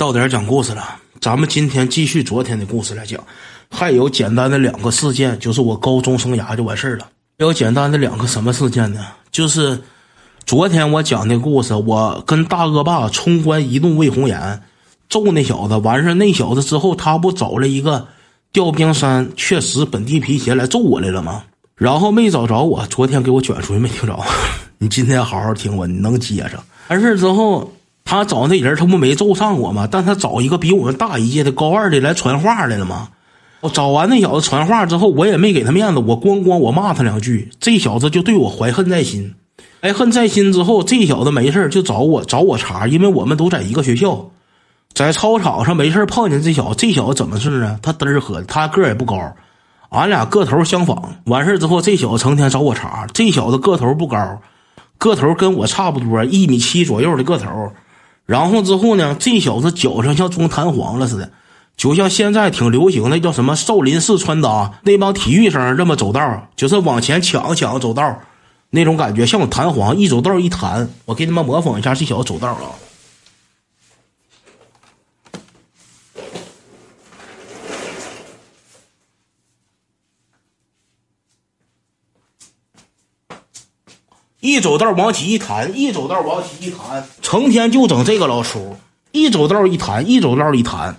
到点讲故事了，咱们今天继续昨天的故事来讲。还有简单的两个事件，就是我高中生涯就完事儿了。还有简单的两个什么事件呢？就是昨天我讲的故事，我跟大恶霸冲关一怒为红颜，揍那小子，完事儿那小子之后，他不找了一个调兵山确实本地皮鞋来揍我来了吗？然后没找着我，昨天给我卷出去没听着。你今天好好听我，你能接上。完事儿之后。他找那人，他不没揍上我吗？但他找一个比我们大一届的高二的来传话来了吗？我找完那小子传话之后，我也没给他面子，我咣咣我骂他两句，这小子就对我怀恨在心。怀恨在心之后，这小子没事就找我找我茬，因为我们都在一个学校，在操场上没事碰见这小子。这小子怎么事呢？他嘚儿喝，他个也不高，俺俩个头相仿。完事之后，这小子成天找我茬。这小子个头不高，个头跟我差不多，一米七左右的个头。然后之后呢，这小子脚上像装弹簧了似的，就像现在挺流行的叫什么少林寺穿搭，那帮体育生这么走道，就是往前抢抢走道，那种感觉像我弹簧，一走道一弹。我给你们模仿一下这小子走道啊。一走道往起一弹，一走道往起一弹，成天就整这个老出。一走道一弹，一走道一弹，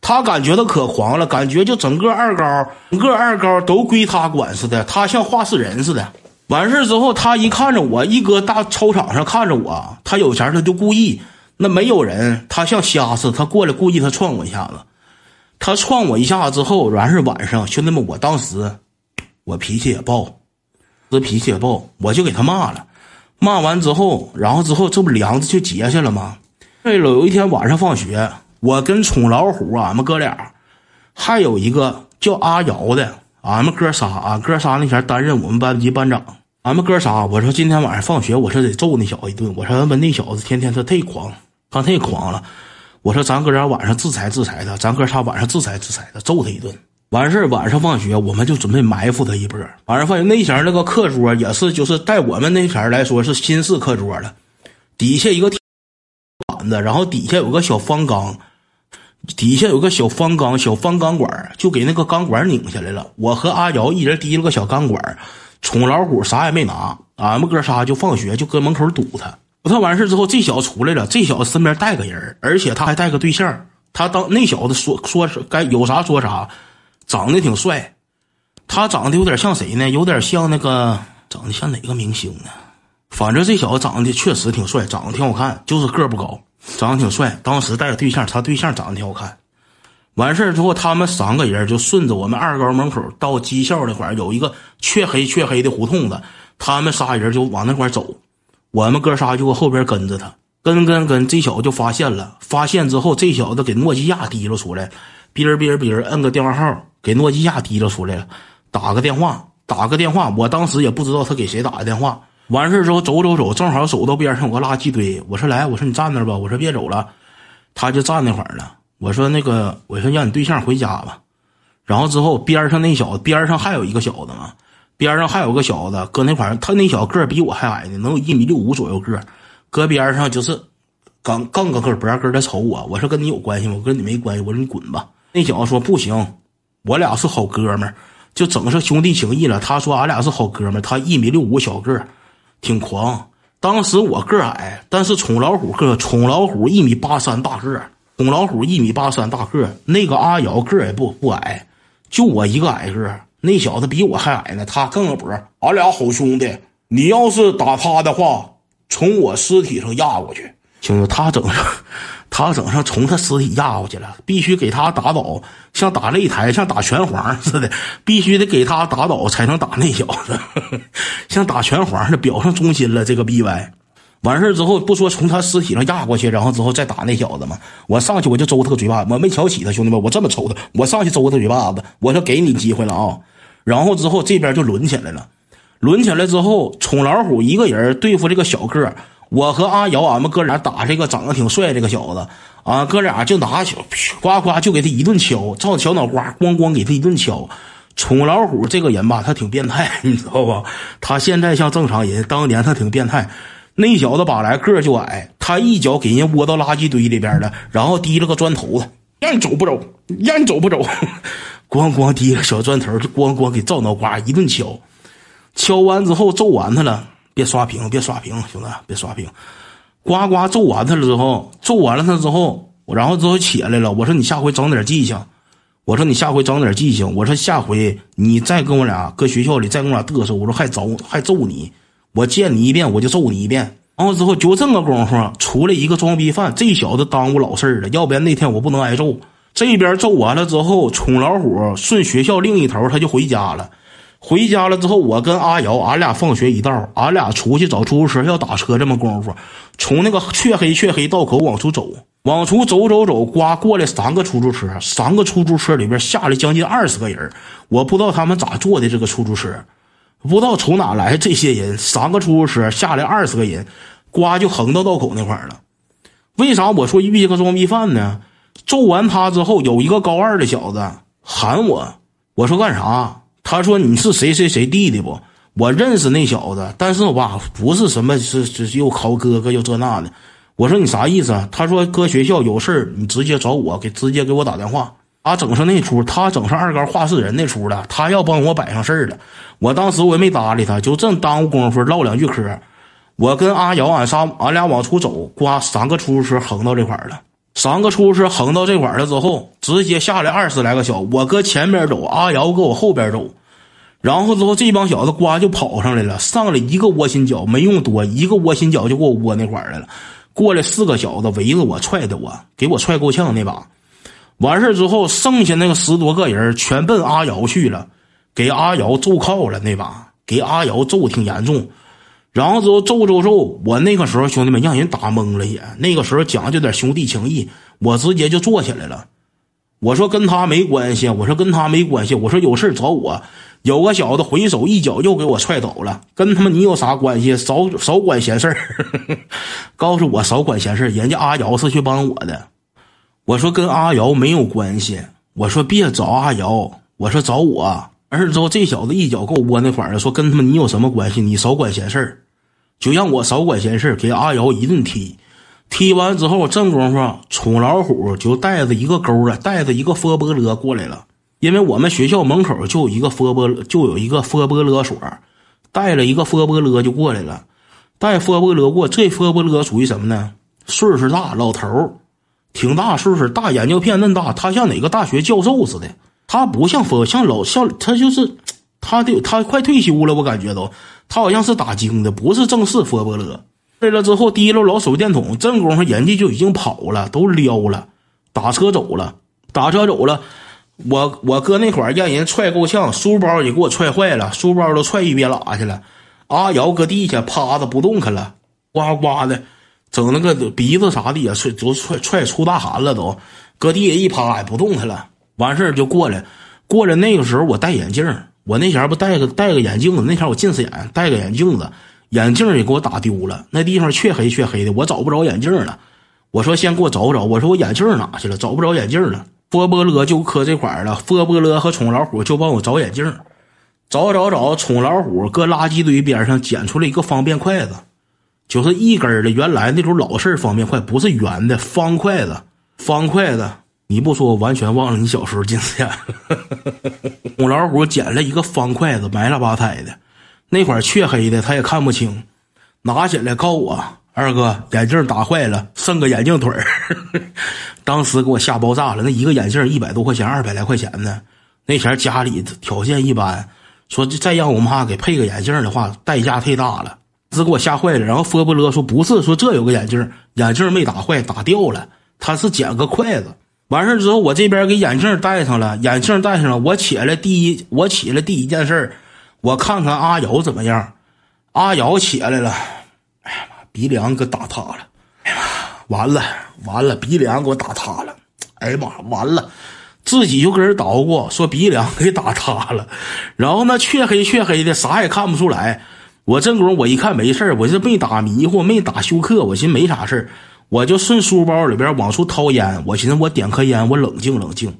他感觉他可狂了，感觉就整个二高，整个二高都归他管似的，他像话事人似的。完事之后，他一看着我，一搁大操场上看着我，他有钱他就故意，那没有人，他像瞎似的，他过来故意他撞我一下子，他撞我一下子之后，完事晚上，兄弟们，我当时我脾气也暴。这脾气也暴，我就给他骂了。骂完之后，然后之后这不梁子就结下了吗？对了，有一天晚上放学，我跟宠老虎，俺们哥俩，还有一个叫阿瑶的，俺们哥仨，俺哥仨那前担任我们班级班长。俺们哥仨，我说今天晚上放学，我说得揍那小子一顿。我说他妈那小子天天他忒狂，他忒狂了。我说咱哥俩晚上制裁制裁他，咱哥仨晚上制裁制裁他，揍他一顿。完事儿，晚上放学，我们就准备埋伏他一波。晚上放学那前那个课桌也是，就是在我们那前来说是新式课桌了，底下一个板子，然后底下有个小方缸，底下有个小方缸，小方钢管就给那个钢管拧下来了。我和阿瑶一人提了个小钢管，宠老虎啥也没拿，俺们哥仨就放学就搁门口堵他。堵他完事之后，这小子出来了，这小子身边带个人，而且他还带个对象。他当那小子说说该有啥说啥。长得挺帅，他长得有点像谁呢？有点像那个长得像哪个明星呢？反正这小子长得确实挺帅，长得挺好看，就是个不高，长得挺帅。当时带着对象，他对象长得挺好看。完事之后，他们三个人就顺着我们二高门口到技校那块有一个黢黑黢黑的胡同子，他们仨人就往那块走，我们哥仨就搁后边跟着他，跟跟跟，这小子就发现了，发现之后，这小子给诺基亚提溜出来，哔儿哔儿哔儿，摁个电话号。给诺基亚提溜出来了，打个电话，打个电话。我当时也不知道他给谁打的电话。完事之后走走走，正好走到边上有个垃圾堆，我说来，我说你站那吧，我说别走了。他就站那会儿了。我说那个，我说让你对象回家吧。然后之后边上那小子，边上还有一个小子嘛，边上还有个小子搁那块儿，他那小个儿比我还矮呢，能有一米六五左右个儿搁边上就是刚刚搁个脖跟儿瞅我。我说跟你有关系吗？我跟你没关系。我说你滚吧。那小子说不行。我俩是好哥们儿，就整上兄弟情谊了。他说俺俩是好哥们儿，他一米六五小个儿，挺狂。当时我个矮，但是宠老虎个宠老虎一米八三大个儿，宠老虎一米八三大个儿。那个阿瑶个儿也不不矮，就我一个矮个儿。那小子比我还矮呢，他更个脖。俺俩好兄弟，你要是打他的话，从我尸体上压过去。兄弟，他整上。他整上从他尸体压过去了，必须给他打倒，像打擂台，像打拳皇似的，必须得给他打倒才能打那小子，像打拳皇似的，表上忠心了。这个 B Y，完事之后不说从他尸体上压过去，然后之后再打那小子吗？我上去我就抽他个嘴巴，我没瞧起他，兄弟们，我这么抽他，我上去抽他嘴巴子，我说给你机会了啊！然后之后这边就轮起来了，轮起来之后，宠老虎一个人对付这个小个。我和阿瑶，俺们哥俩打这个长得挺帅这个小子，啊，哥俩就拿小呱呱就给他一顿敲，照小脑瓜咣咣给他一顿敲。宠老虎这个人吧，他挺变态，你知道吧？他现在像正常人，当年他挺变态。那小子把来个就矮，他一脚给人窝到垃圾堆里边了，然后提了个砖头子，让你走不走？让你走不走？咣咣提个小砖头，就咣咣给赵脑瓜一顿敲。敲完之后揍完他了，别刷屏，别刷屏，兄弟，别刷屏。呱呱揍完他了之后，揍完了他之后，然后之后起来了。我说你下回整点记性，我说你下回整点记性，我说下回你再跟我俩搁学校里再跟我俩嘚瑟，我说还揍还揍你，我见你一遍我就揍你一遍。然后之后就这个功夫出来一个装逼犯，这小子耽误老事儿了，要不然那天我不能挨揍。这边揍完了之后，宠老虎顺学校另一头他就回家了。回家了之后，我跟阿瑶，俺俩放学一道，俺俩出去找出租车要打车。这么功夫，从那个黢黑黢黑道口往出走，往出走走走，刮过来三个出租车，三个出租车里边下来将近二十个人，我不知道他们咋坐的这个出租车，不知道从哪来这些人，三个出租车下来二十个人，刮就横到道口那块儿了。为啥我说遇见个装逼犯呢？揍完他之后，有一个高二的小子喊我，我说干啥？他说：“你是谁谁谁弟弟不？我认识那小子，但是吧，不是什么是是又考哥哥又这那的。”我说：“你啥意思？”他说：“搁学校有事儿你直接找我，给直接给我打电话。”他整上那出，他整上二杆话事人那出了，他要帮我摆上事儿了。我当时我也没搭理他，就正耽误功夫唠两句嗑。我跟阿瑶俺仨俺俩往出走，刮三个出租车横到这块儿了。三个出租车横到这块儿了之后，直接下来二十来个小，我搁前边走，阿瑶搁我后边走。然后之后，这帮小子呱就跑上来了，上来一个窝心脚，没用多，一个窝心脚就给我窝那块儿来了。过来四个小子围着我踹的我，给我踹够呛那把。完事之后，剩下那个十多个人全奔阿瑶去了，给阿瑶揍靠了那把，给阿瑶揍挺严重。然后之后揍揍揍，我那个时候兄弟们让人打懵了也。那个时候讲究点兄弟情谊，我直接就坐起来了。我说跟他没关系，我说跟他没关系，我说有事找我。有个小子回手一脚又给我踹倒了，跟他妈你有啥关系？少少管闲事儿，告诉我少管闲事儿。人家阿瑶是去帮我的，我说跟阿瑶没有关系，我说别找阿瑶，我说找我。完事之后，这小子一脚给我窝那块儿了，说跟他妈你有什么关系？你少管闲事儿，就让我少管闲事儿，给阿瑶一顿踢。踢完之后，正功夫，冲老虎就带着一个钩啊，带着一个佛波勒过来了。因为我们学校门口就有一个佛波，就有一个佛波勒所，带了一个佛波勒就过来了，带佛波勒过。这佛波勒属于什么呢？岁数大，老头挺大岁数，大眼镜片嫩大，他像哪个大学教授似的。他不像佛，像老像他就是，他的他快退休了，我感觉都，他好像是打更的，不是正式佛波勒。来了之后，提溜老手电筒，正功夫人家就已经跑了，都撩了，打车走了，打车走了。我我哥那会儿让人踹够呛，书包也给我踹坏了，书包都踹一边拉去了。阿瑶搁地下趴着不动弹了，呱呱的，整那个鼻子啥的也踹都踹踹出大汗了，都搁地下一趴也不动弹了。完事儿就过来，过来那个时候我戴眼镜，我那前不戴个戴个眼镜子，那前我近视眼，戴个眼镜子，眼镜也给我打丢了，那地方黢黑黢黑的，我找不着眼镜了。我说先给我找找，我说我眼镜哪去了？找不着眼镜了。波波勒就磕这块了，波波勒和宠老虎就帮我找眼镜，找找找，宠老虎搁垃圾堆边上捡出来一个方便筷子，就是一根的，原来那种老式方便筷，不是圆的方筷子，方筷子。你不说，我完全忘了你小时候近视眼。宠老虎捡了一个方筷子，埋了吧胎的，那块黢黑的，他也看不清，拿起来告我。二哥，眼镜打坏了，剩个眼镜腿儿，当时给我吓爆炸了。那一个眼镜一百多块钱，二百来块钱呢。那前家里条件一般，说再让我妈给配个眼镜的话，代价太大了，这给我吓坏了。然后佛波勒说不是，说这有个眼镜，眼镜没打坏，打掉了，他是捡个筷子。完事之后，我这边给眼镜戴上了，眼镜戴上了，我起来第一，我起来第一件事我看看阿瑶怎么样。阿瑶起来了。鼻梁给打塌了，哎呀妈，完了完了，鼻梁给我打塌了，哎呀妈，完了，自己就跟人捣鼓说鼻梁给打塌了，然后那黢黑黢黑的，啥也看不出来。我正功夫，我一看没事我这没打迷糊，没打休克，我寻思没啥事我就顺书包里边往出掏烟，我寻思我点颗烟，我冷静冷静。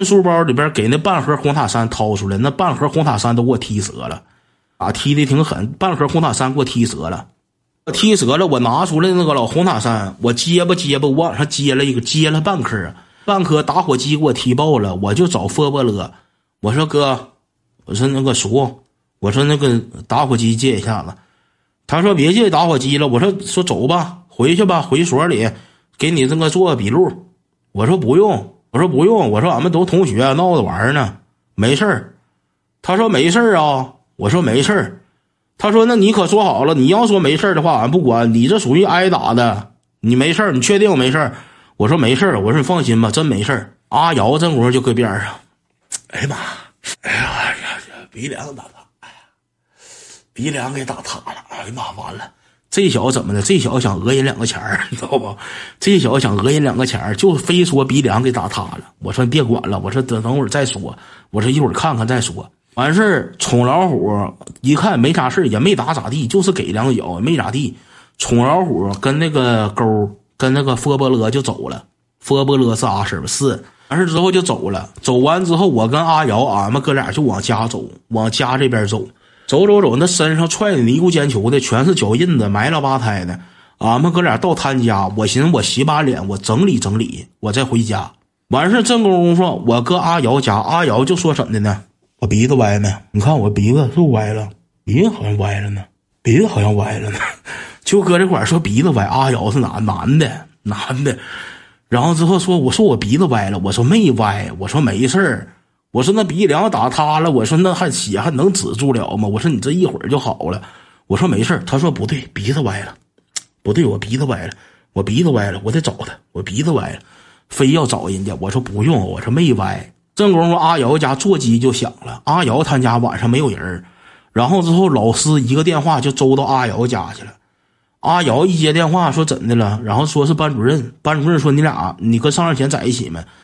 书包里边给那半盒红塔山掏出来，那半盒红塔山都给我踢折了，啊，踢的挺狠，半盒红塔山给我踢折了。我踢折了，我拿出来那个老红塔山，我结巴结巴，我往上接了一个，接了半颗，半颗打火机给我踢爆了，我就找佛伯勒，我说哥，我说那个叔，我说那个打火机借一下子，他说别借打火机了，我说说走吧，回去吧，回所里给你这个做个笔录，我说不用，我说不用，我说俺们都同学闹着玩呢，没事儿，他说没事儿啊，我说没事儿。他说：“那你可说好了，你要说没事的话，俺不管你。这属于挨打的，你没事你确定没事我说没事我说你放心吧，真没事阿瑶这功夫就搁边上，哎呀妈！哎呀呀呀，鼻梁打塌！哎呀，鼻梁给打塌了！哎呀妈，完了！这小子怎么的？这小子想讹人两个钱儿，你知道不？这小子想讹人两个钱儿，就非说鼻梁给打塌了。我说别管了，我说等等会儿再说，我说一会儿看看再说。”完事儿，宠老虎一看没啥事也没打咋地，就是给两脚，没咋地。宠老虎跟那个勾跟那个佛波勒就走了。佛波勒是阿婶是。完事之后就走了。走完之后，我跟阿瑶，俺们哥俩就往家走，往家这边走。走走走，那身上踹的泥咕尖球的，全是脚印子，埋了吧胎的。俺们哥俩到他家，我寻思我洗把脸，我整理整理，我再回家。完事正功夫，我搁阿瑶家，阿瑶就说怎的呢？我鼻子歪没？你看我鼻子是不歪了？鼻子好像歪了呢，鼻子好像歪了呢。就搁这块说鼻子歪，阿瑶是哪男的？男的。然后之后说，我说我鼻子歪了，我说没歪，我说没事儿，我说那鼻梁打塌了，我说那还血还能止住了吗？我说你这一会儿就好了，我说没事儿他说不对，鼻子歪了，不对，我鼻子歪了，我鼻子歪了，我得找他，我鼻子歪了，非要找人家，我说不用，我说没歪。正功夫，阿瑶家座机就响了。阿瑶他家晚上没有人然后之后老师一个电话就周到阿瑶家去了。阿瑶一接电话说怎的了，然后说是班主任。班主任说你俩你跟上任前在一起没？